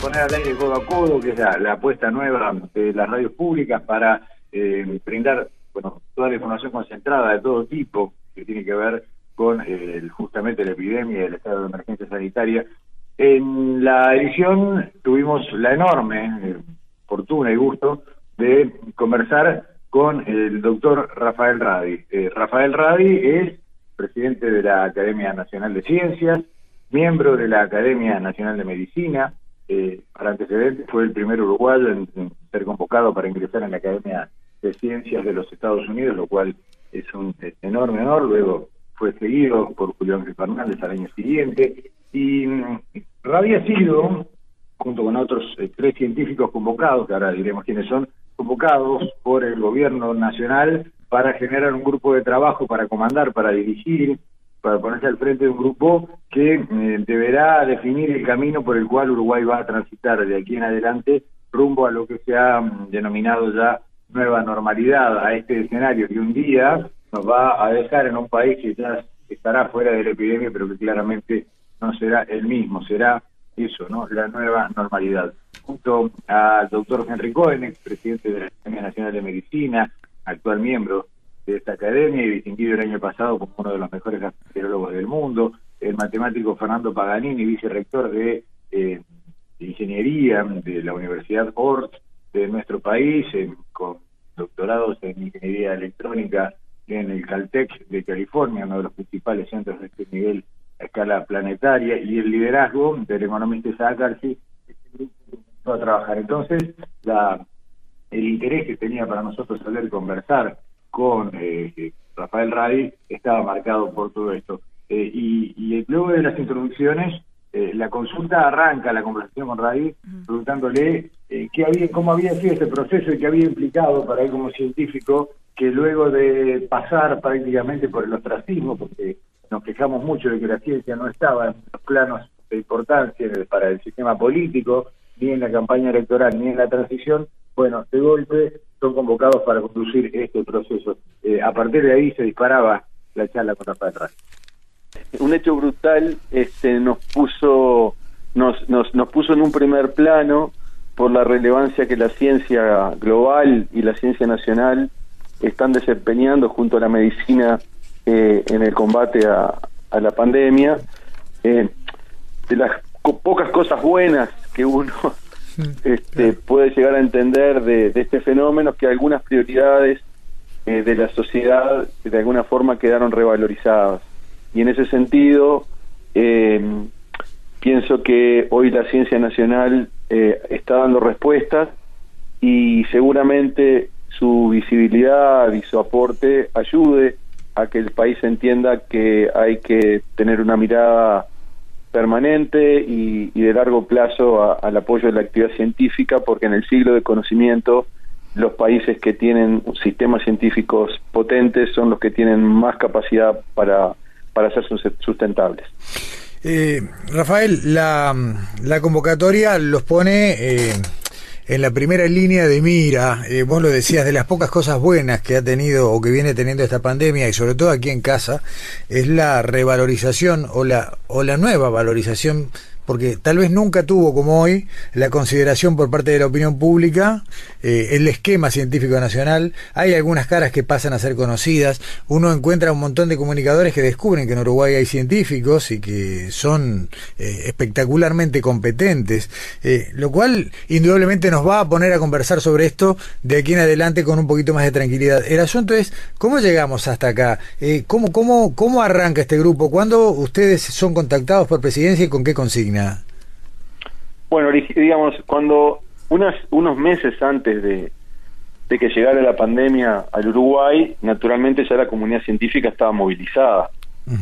Poner al aire codo a codo, que es la, la apuesta nueva de las radios públicas para eh, brindar bueno, toda la información concentrada de todo tipo que tiene que ver con eh, justamente la epidemia y el estado de emergencia sanitaria. En la edición tuvimos la enorme eh, fortuna y gusto de conversar con el doctor Rafael Radi. Eh, Rafael Radi es presidente de la Academia Nacional de Ciencias, miembro de la Academia Nacional de Medicina, eh, para antecedentes fue el primer uruguayo en, ser convocado para ingresar en la Academia de Ciencias de los Estados Unidos, lo cual es un enorme honor. Luego fue seguido por Julio Ángel Fernández al año siguiente. Y mm, Rabi ha sido, junto con otros eh, tres científicos convocados, que ahora diremos quiénes son, convocados por el gobierno nacional para generar un grupo de trabajo, para comandar, para dirigir, para ponerse al frente de un grupo que eh, deberá definir el camino por el cual Uruguay va a transitar de aquí en adelante rumbo a lo que se ha mm, denominado ya nueva normalidad, a este escenario que un día nos va a dejar en un país que ya estará fuera de la epidemia, pero que claramente no será el mismo, será eso, ¿no? La nueva normalidad. Junto al doctor Henry Cohen, presidente de la Academia Nacional de Medicina, actual miembro de esta academia y distinguido el año pasado como uno de los mejores gastroenterólogos del mundo, el matemático Fernando Paganini, vicerrector de, eh, Ingeniería de la Universidad Ort de nuestro país, con doctorados en Ingeniería Electrónica en el Caltech de California, uno de los principales centros de este nivel a escala planetaria, y el liderazgo del economista Isaac Archie, a trabajar. Entonces, el interés que tenía para nosotros saber conversar con eh, Rafael Radi estaba marcado por todo esto. Eh, y, y, luego de las introducciones, eh, la consulta arranca la conversación con Radi preguntándole qué había, cómo había sido este proceso y qué había implicado para él como científico que luego de pasar prácticamente por el ostracismo, porque nos quejamos mucho de que la ciencia no estaba en los planos de importancia para el sistema político, ni en la campaña electoral, ni en la transición, bueno, de golpe son convocados para conducir este proceso. Eh, a partir de ahí se disparaba la charla con Rafael Radi. Un hecho brutal este, nos puso nos, nos, nos puso en un primer plano por la relevancia que la ciencia global y la ciencia nacional están desempeñando junto a la medicina eh, en el combate a, a la pandemia. Eh, de las pocas cosas buenas que uno este, puede llegar a entender de, de, este fenómeno, que algunas prioridades eh, de la sociedad de alguna forma quedaron revalorizadas. Y en ese sentido, eh, pienso que hoy la ciencia nacional eh, está dando respuestas y seguramente su visibilidad y su aporte ayude a que el país entienda que hay que tener una mirada permanente y, y de largo plazo a, al apoyo de la actividad científica, porque en el siglo de conocimiento los países que tienen sistemas científicos potentes son los que tienen más capacidad para, para ser sustentables. Eh, Rafael, la, la, convocatoria los pone eh, en la primera línea de mira. Eh, vos lo decías, de las pocas cosas buenas que ha tenido o que viene teniendo esta pandemia y sobre todo aquí en casa, es la revalorización o la, o la nueva valorización porque tal vez nunca tuvo como hoy la consideración por parte de la opinión pública eh, el esquema científico nacional. Hay algunas caras que pasan a ser conocidas. Uno encuentra un montón de comunicadores que descubren que en Uruguay hay científicos y que son eh, espectacularmente competentes, eh, lo cual indudablemente nos va a poner a conversar sobre esto de aquí en adelante con un poquito más de tranquilidad. El asunto es, ¿cómo llegamos hasta acá? ¿cómo, cómo, ¿Cómo arranca este grupo? ¿Cuándo ustedes son contactados por presidencia y con qué consigna? Bueno, digamos, cuando unas, unos meses antes de, que llegara la pandemia al Uruguay, naturalmente ya la comunidad científica estaba movilizada,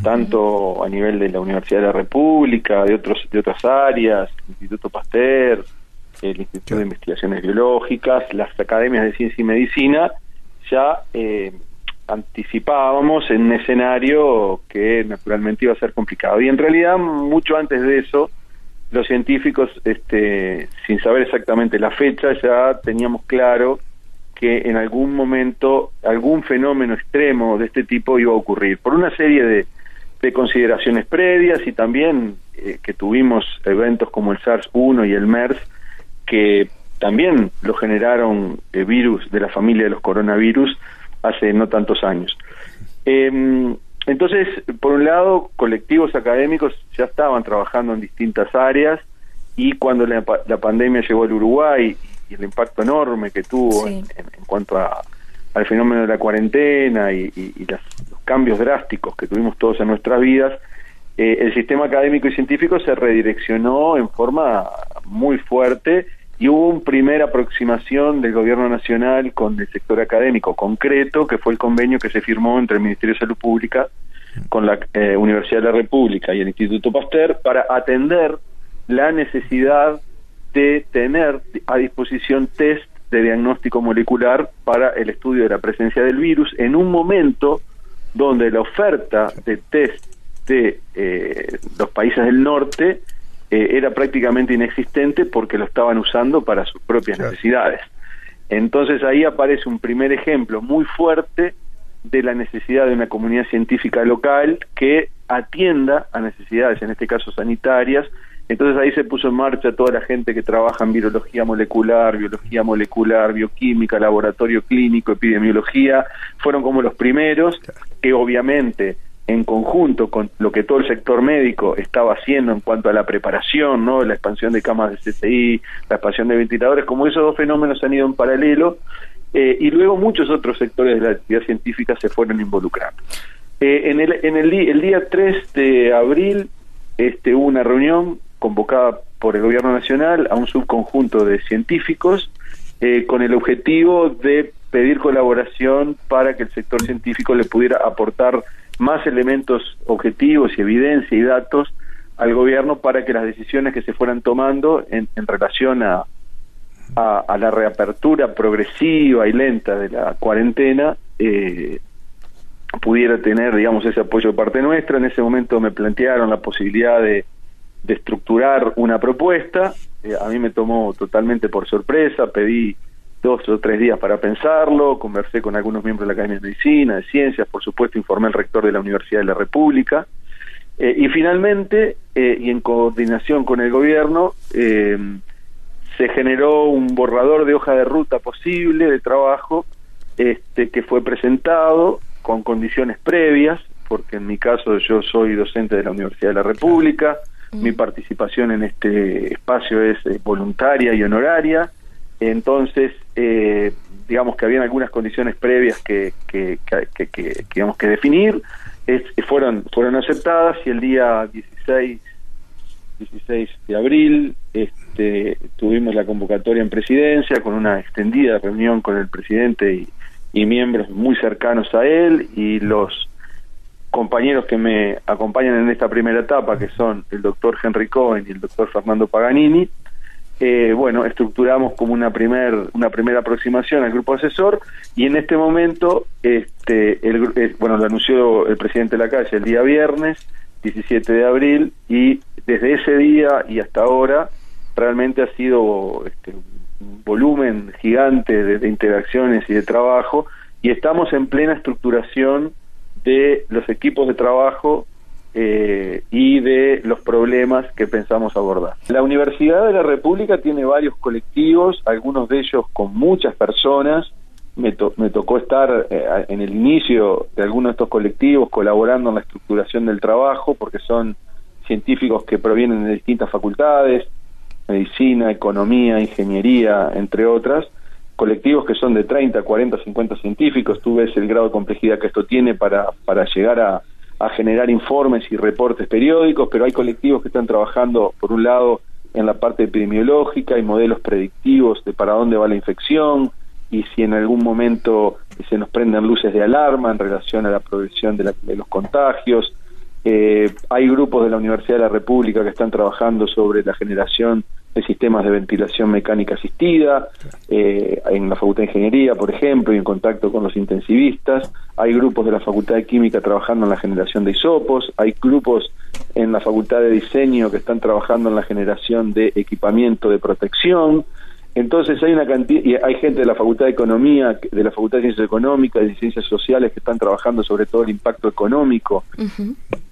tanto a nivel de la Universidad de la República, de otros de otras áreas, el Instituto Pasteur, el Instituto de Investigaciones Biológicas, las academias de ciencia y medicina, ya eh, anticipábamos en un escenario que naturalmente iba a ser complicado. Y en realidad, mucho antes de eso, los científicos, este, sin saber exactamente la fecha, ya teníamos claro que en algún momento algún fenómeno extremo de este tipo iba a ocurrir, por una serie de, consideraciones previas y también eh, que tuvimos eventos como el SARS-1 y el MERS, que también lo generaron eh, virus de la familia de los coronavirus hace no tantos años. Em, entonces, por un lado, colectivos académicos ya estaban trabajando en distintas áreas y cuando la, pandemia llegó al Uruguay y el impacto enorme que tuvo en, cuanto a, al fenómeno de la cuarentena y, los cambios drásticos que tuvimos todos en nuestras vidas, eh, el sistema académico y científico se redireccionó en forma muy fuerte y hubo una primera aproximación del gobierno nacional con el sector académico concreto, que fue el convenio que se firmó entre el Ministerio de Salud Pública con la eh, Universidad de la República y el Instituto Pasteur para atender la necesidad de tener a disposición test de diagnóstico molecular para el estudio de la presencia del virus en un momento donde la oferta de test de eh, los países del norte eh, era prácticamente inexistente porque lo estaban usando para sus propias necesidades. Entonces ahí aparece un primer ejemplo muy fuerte de la necesidad de una comunidad científica local que atienda a necesidades, en este caso sanitarias. Entonces ahí se puso en marcha toda la gente que trabaja en virología molecular, biología molecular, bioquímica, laboratorio clínico, epidemiología. Fueron como los primeros que obviamente en conjunto con lo que todo el sector médico estaba haciendo en cuanto a la preparación, ¿no? la expansión de camas de CTI, la expansión de ventiladores, como esos dos fenómenos han ido en paralelo, eh, y luego muchos otros sectores de la actividad científica se fueron involucrando. Eh, en el, en el, el, día 3 de abril este, hubo una reunión convocada por el Gobierno Nacional a un subconjunto de científicos eh, con el objetivo de pedir colaboración para que el sector científico le pudiera aportar más elementos objetivos y evidencia y datos al gobierno para que las decisiones que se fueran tomando en, relación a, a, la reapertura progresiva y lenta de la cuarentena eh, pudiera tener, digamos, ese apoyo de parte nuestra. En ese momento me plantearon la posibilidad de, de estructurar una propuesta. Eh, a mí me tomó totalmente por sorpresa, pedí dos o tres días para pensarlo, conversé con algunos miembros de la Academia de Medicina, de Ciencias, por supuesto informé al rector de la Universidad de la República, eh, y finalmente, eh, y en coordinación con el gobierno, eh, se generó un borrador de hoja de ruta posible de trabajo este, que fue presentado con condiciones previas, porque en mi caso yo soy docente de la Universidad de la República, mi participación en este espacio es voluntaria y honoraria, entonces, eh, digamos que habían algunas condiciones previas que, que, que, que, digamos, que definir, fueron, fueron aceptadas y el día 16, 16 de abril este, tuvimos la convocatoria en presidencia con una extendida reunión con el presidente y miembros muy cercanos a él y los compañeros que me acompañan en esta primera etapa, que son el doctor Henry Cohen y el doctor Fernando Paganini, eh, bueno, estructuramos como una primer, una primera aproximación al grupo asesor y en este momento, este, el, eh, bueno, lo anunció el presidente de la calle el día viernes, 17 de abril, y desde ese día y hasta ahora realmente ha sido este, un volumen gigante de, interacciones y de trabajo y estamos en plena estructuración de los equipos de trabajo eh, y de los problemas que pensamos abordar. La Universidad de la República tiene varios colectivos, algunos de ellos con muchas personas. Me, me tocó estar eh, en el inicio de algunos de estos colectivos colaborando en la estructuración del trabajo, porque son científicos que provienen de distintas facultades, medicina, economía, ingeniería, entre otras, colectivos que son de 30, 40, 50 científicos, tú ves el grado de complejidad que esto tiene para, para llegar a, a generar informes y reportes periódicos, pero hay colectivos que están trabajando, por un lado, en la parte epidemiológica y modelos predictivos de para dónde va la infección y si en algún momento se nos prenden luces de alarma en relación a la progresión de, de los contagios. Eh, hay grupos de la Universidad de la República que están trabajando sobre la generación de sistemas de ventilación mecánica asistida, eh, en la Facultad de Ingeniería, por ejemplo, y en contacto con los intensivistas. Hay grupos de la Facultad de Química trabajando en la generación de isopos, hay grupos en la Facultad de Diseño que están trabajando en la generación de equipamiento de protección. Entonces hay una cantidad, y hay gente de la Facultad de Economía, de la Facultad de Ciencias Económicas, de Ciencias Sociales que están trabajando sobre todo el impacto económico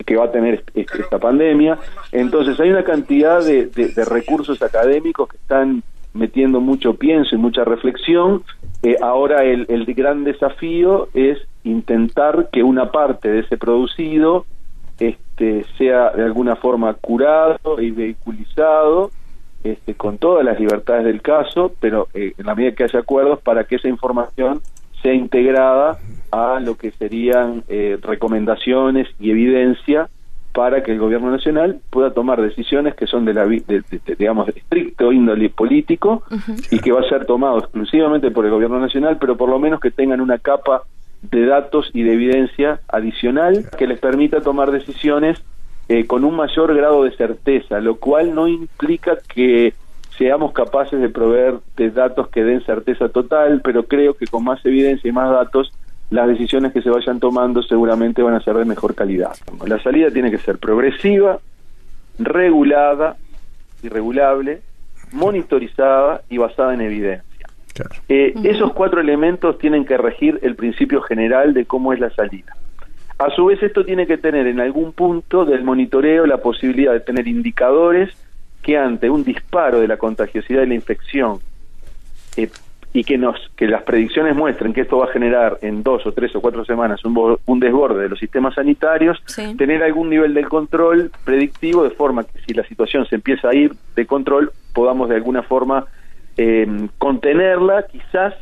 que va a tener esta pandemia. Entonces hay una cantidad de, recursos académicos que están metiendo mucho pienso y mucha reflexión. Eh, ahora el, el gran desafío es intentar que una parte de ese producido este, sea de alguna forma curado y vehiculizado este, con todas las libertades del caso, pero eh, en la medida que haya acuerdos para que esa información sea integrada a lo que serían eh, recomendaciones y evidencia para que el gobierno nacional pueda tomar decisiones que son de la de, digamos de estricto índole político y que va a ser tomado exclusivamente por el gobierno nacional, pero por lo menos que tengan una capa de datos y de evidencia adicional que les permita tomar decisiones eh, con un mayor grado de certeza, lo cual no implica que seamos capaces de proveer de datos que den certeza total, pero creo que con más evidencia y más datos las decisiones que se vayan tomando seguramente van a ser de mejor calidad. La salida tiene que ser progresiva, regulada y regulable, monitorizada y basada en evidencia. Eh, esos cuatro elementos tienen que regir el principio general de cómo es la salida. A su vez, esto tiene que tener en algún punto del monitoreo la posibilidad de tener indicadores que ante un disparo de la contagiosidad de la infección eh, y que nos que las predicciones muestren que esto va a generar en dos o tres o cuatro semanas un, un desborde de los sistemas sanitarios, tener algún nivel de control predictivo de forma que si la situación se empieza a ir de control podamos de alguna forma eh, contenerla, quizás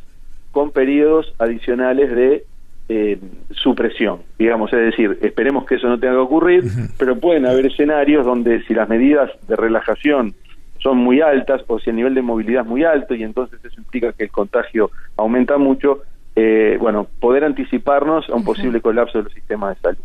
con periodos adicionales de eh, supresión, digamos, es decir, esperemos que eso no tenga que ocurrir, pero pueden haber escenarios donde si las medidas de relajación son muy altas o si el nivel de movilidad es muy alto y entonces eso implica que el contagio aumenta mucho, eh, bueno, poder anticiparnos a un posible colapso de los sistemas de salud.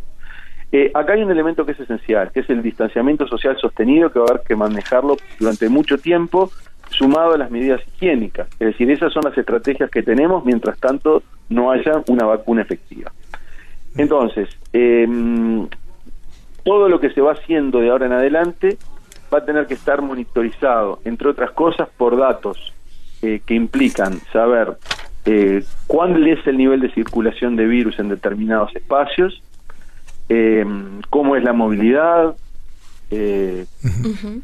Eh, acá hay un elemento que es esencial, que es el distanciamiento social sostenido, que va a haber que manejarlo durante mucho tiempo sumado a las medidas higiénicas. Es decir, esas son las estrategias que tenemos mientras tanto no haya una vacuna efectiva. Entonces, em, todo lo que se va haciendo de ahora en adelante va a tener que estar monitorizado, entre otras cosas, por datos eh, que implican saber eh, cuál es el nivel de circulación de virus en determinados espacios, em, cómo es la movilidad, eh,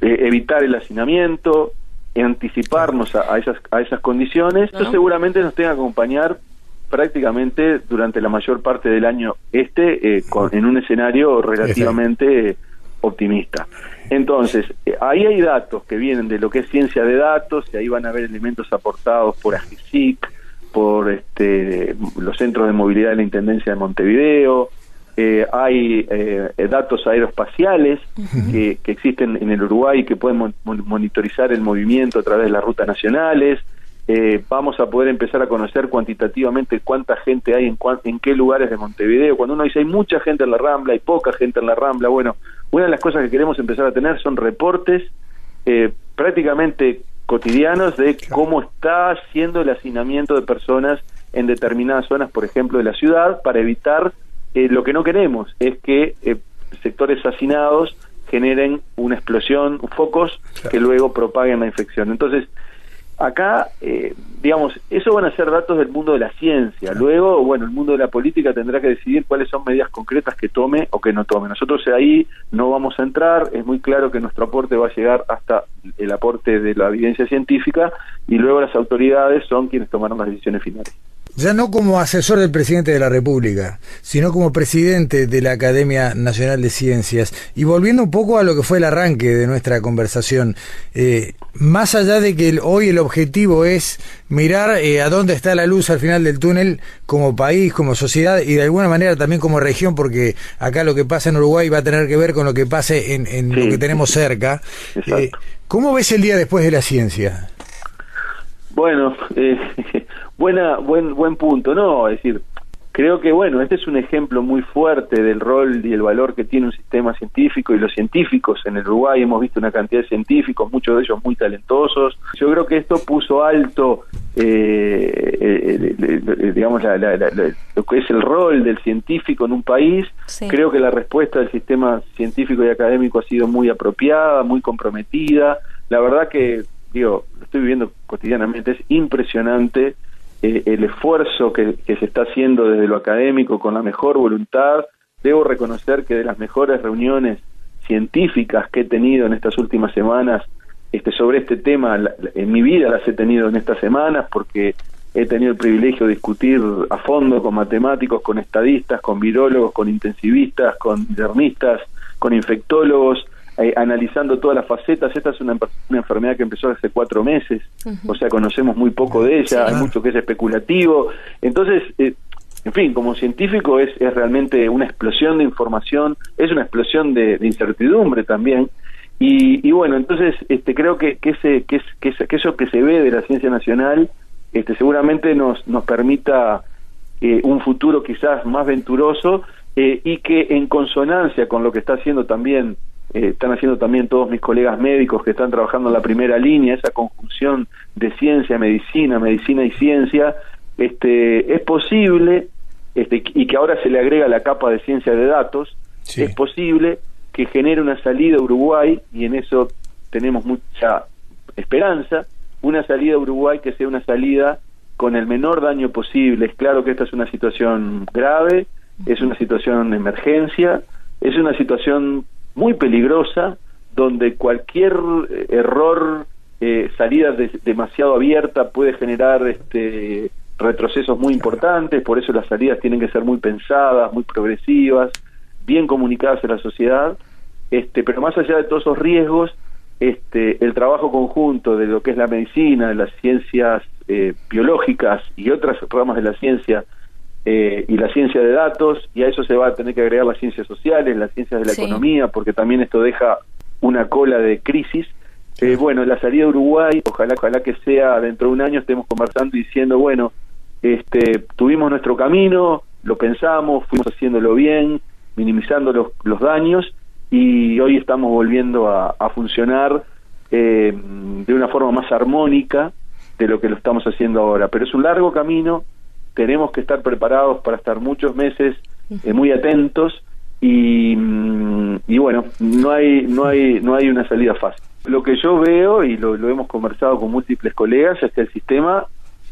evitar el hacinamiento, anticiparnos a, esas, a esas condiciones, esto seguramente nos tenga que acompañar prácticamente durante la mayor parte del año este eh, en un escenario relativamente optimista. Entonces, eh, ahí hay datos que vienen de lo que es ciencia de datos, y ahí van a haber elementos aportados por AGICIC, por este, los centros de movilidad de la Intendencia de Montevideo, eh, hay eh, datos aeroespaciales que, existen en el Uruguay que pueden monitorizar el movimiento a través de las rutas nacionales. Eh, vamos a poder empezar a conocer cuantitativamente cuánta gente hay en, en qué lugares de Montevideo. Cuando uno dice hay mucha gente en la Rambla, hay poca gente en la Rambla, bueno, una de las cosas que queremos empezar a tener son reportes prácticamente cotidianos de cómo está siendo el hacinamiento de personas en determinadas zonas, por ejemplo, de la ciudad, para evitar eh, lo que no queremos es que eh, sectores hacinados generen una explosión, focos que luego propaguen la infección. Entonces, acá, eh, digamos, eso van a ser datos del mundo de la ciencia. Luego, bueno, el mundo de la política tendrá que decidir cuáles son medidas concretas que tome o que no tome. Nosotros ahí no vamos a entrar, es muy claro que nuestro aporte va a llegar hasta el aporte de la evidencia científica y luego las autoridades son quienes tomarán las decisiones finales ya no como asesor del presidente de la República, sino como presidente de la Academia Nacional de Ciencias. Y volviendo un poco a lo que fue el arranque de nuestra conversación, eh, más allá de que hoy el objetivo es mirar eh, a dónde está la luz al final del túnel como país, como sociedad y de alguna manera también como región, porque acá lo que pasa en Uruguay va a tener que ver con lo que pase en, lo que tenemos cerca. Eh, ¿Cómo ves el día después de la ciencia? Bueno, eh, buena, buen, buen punto, ¿no? Es decir, creo que, bueno, este es un ejemplo muy fuerte del rol y el valor que tiene un sistema científico y los científicos en el Uruguay. Hemos visto una cantidad de científicos, muchos de ellos muy talentosos. Yo creo que esto puso alto, eh, eh, digamos, lo que es el rol del científico en un país. Creo que la respuesta del sistema científico y académico ha sido muy apropiada, muy comprometida. La verdad que, digo, lo estoy viviendo cotidianamente, es impresionante eh, el esfuerzo que, se está haciendo desde lo académico con la mejor voluntad. Debo reconocer que de las mejores reuniones científicas que he tenido en estas últimas semanas este, sobre este tema, en mi vida las he tenido en estas semanas porque he tenido el privilegio de discutir a fondo con matemáticos, con estadistas, con virólogos, con intensivistas, con internistas, con infectólogos, eh, analizando todas las facetas. Esta es una, enfermedad que empezó hace cuatro meses, o sea, conocemos muy poco de ella, hay mucho que es especulativo. Entonces, eh, en fin, como científico es, es realmente una explosión de información, es una explosión de, incertidumbre también. Y, bueno, entonces este, creo que, que, ese, que, que, eso que se ve de la ciencia nacional este, seguramente nos, nos permita eh, un futuro quizás más venturoso y que en consonancia con lo que está haciendo también eh, están haciendo también todos mis colegas médicos que están trabajando en la primera línea, esa conjunción de ciencia, medicina, medicina y ciencia, este, es posible, este, y que ahora se le agrega la capa de ciencia de datos, es posible que genere una salida a Uruguay, y en eso tenemos mucha esperanza, una salida a Uruguay que sea una salida con el menor daño posible. Es claro que esta es una situación grave, es una situación de emergencia, es una situación muy peligrosa, donde cualquier eh, error, eh, salida demasiado abierta puede generar este, retrocesos muy importantes, por eso las salidas tienen que ser muy pensadas, muy progresivas, bien comunicadas en la sociedad, este, pero más allá de todos esos riesgos, este, el trabajo conjunto de lo que es la medicina, de las ciencias eh, biológicas y otras ramas de la ciencia eh, y la ciencia de datos, y a eso se va a tener que agregar las ciencias sociales, las ciencias de la economía, porque también esto deja una cola de crisis. Eh, bueno, la salida de Uruguay, ojalá, ojalá que sea dentro de un año, estemos conversando y diciendo, bueno, este, tuvimos nuestro camino, lo pensamos, fuimos haciéndolo bien, minimizando los, los daños, y hoy estamos volviendo a, a funcionar eh, de una forma más armónica de lo que lo estamos haciendo ahora. Pero es un largo camino, tenemos que estar preparados para estar muchos meses eh, muy atentos y, mm, y, bueno, no hay, no, hay, no hay una salida fácil. Lo que yo veo, y lo, hemos conversado con múltiples colegas, es que el sistema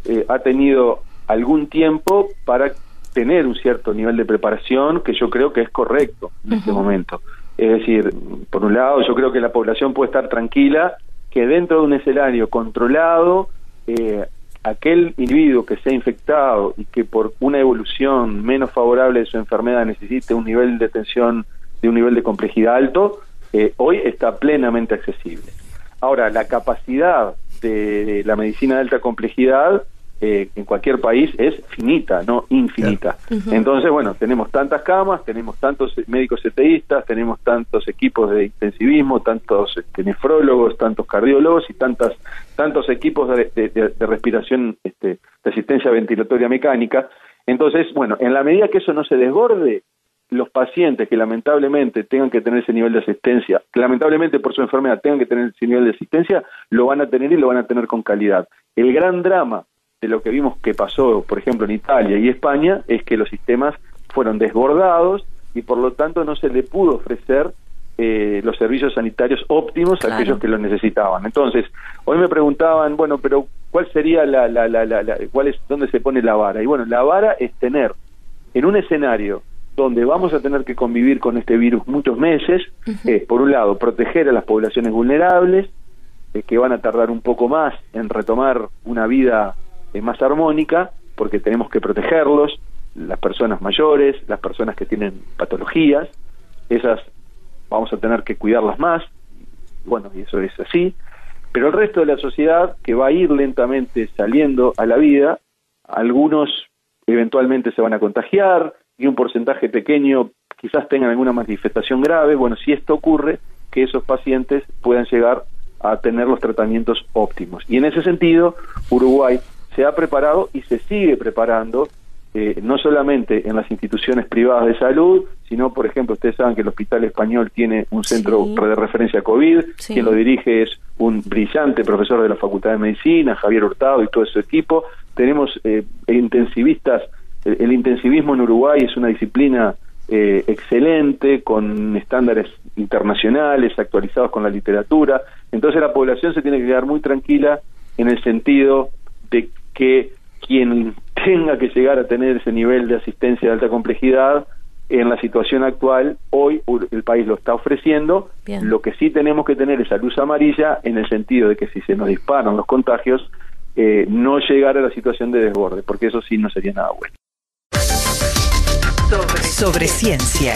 eh, ha tenido algún tiempo para tener un cierto nivel de preparación que yo creo que es correcto en este momento. Es decir, por un lado, yo creo que la población puede estar tranquila que dentro de un escenario controlado, eh, aquel individuo que se ha infectado y que por una evolución menos favorable de su enfermedad necesite un nivel de atención de un nivel de complejidad alto, eh, hoy está plenamente accesible. Ahora, la capacidad de la medicina de alta complejidad eh, en cualquier país es finita, no infinita. Entonces, bueno, tenemos tantas camas, tenemos tantos médicos eteístas, tenemos tantos equipos de intensivismo, tantos este, nefrólogos, tantos cardiólogos y tantas tantos equipos de, respiración, este, de asistencia ventilatoria mecánica. Entonces, bueno, en la medida que eso no se desborde, los pacientes que lamentablemente tengan que tener ese nivel de asistencia, que lamentablemente por su enfermedad tengan que tener ese nivel de asistencia, lo van a tener y lo van a tener con calidad. El gran drama de lo que vimos que pasó, por ejemplo, en Italia y España, es que los sistemas fueron desbordados y por lo tanto no se le pudo ofrecer eh, los servicios sanitarios óptimos a aquellos que los necesitaban. Entonces, hoy me preguntaban, bueno, pero ¿cuál sería la, la, la, la, cuál es, dónde se pone la vara? Y bueno, la vara es tener en un escenario donde vamos a tener que convivir con este virus muchos meses, es, por un lado, proteger a las poblaciones vulnerables, eh, que van a tardar un poco más en retomar una vida eh, más armónica, porque tenemos que protegerlos, las personas mayores, las personas que tienen patologías, esas vamos a tener que cuidarlas más, bueno, y eso es así, pero el resto de la sociedad que va a ir lentamente saliendo a la vida, algunos eventualmente se van a contagiar y un porcentaje pequeño quizás tengan alguna manifestación grave, bueno, si esto ocurre, que esos pacientes puedan llegar a tener los tratamientos óptimos. Y en ese sentido, Uruguay se ha preparado y se sigue preparando eh, no solamente en las instituciones privadas de salud, sino, por ejemplo, ustedes saben que el Hospital Español tiene un centro de referencia COVID, quien lo dirige es un brillante profesor de la Facultad de Medicina, Javier Hurtado y todo su equipo. Tenemos eh, intensivistas, el, intensivismo en Uruguay es una disciplina eh, excelente, con estándares internacionales, actualizados con la literatura. Entonces la población se tiene que quedar muy tranquila en el sentido de que quien tenga que llegar a tener ese nivel de asistencia de alta complejidad en la situación actual, hoy el país lo está ofreciendo. Lo que sí tenemos que tener es esa luz amarilla en el sentido de que si se nos disparan los contagios, eh, no llegar a la situación de desborde, porque eso sí no sería nada bueno. Sobre ciencia.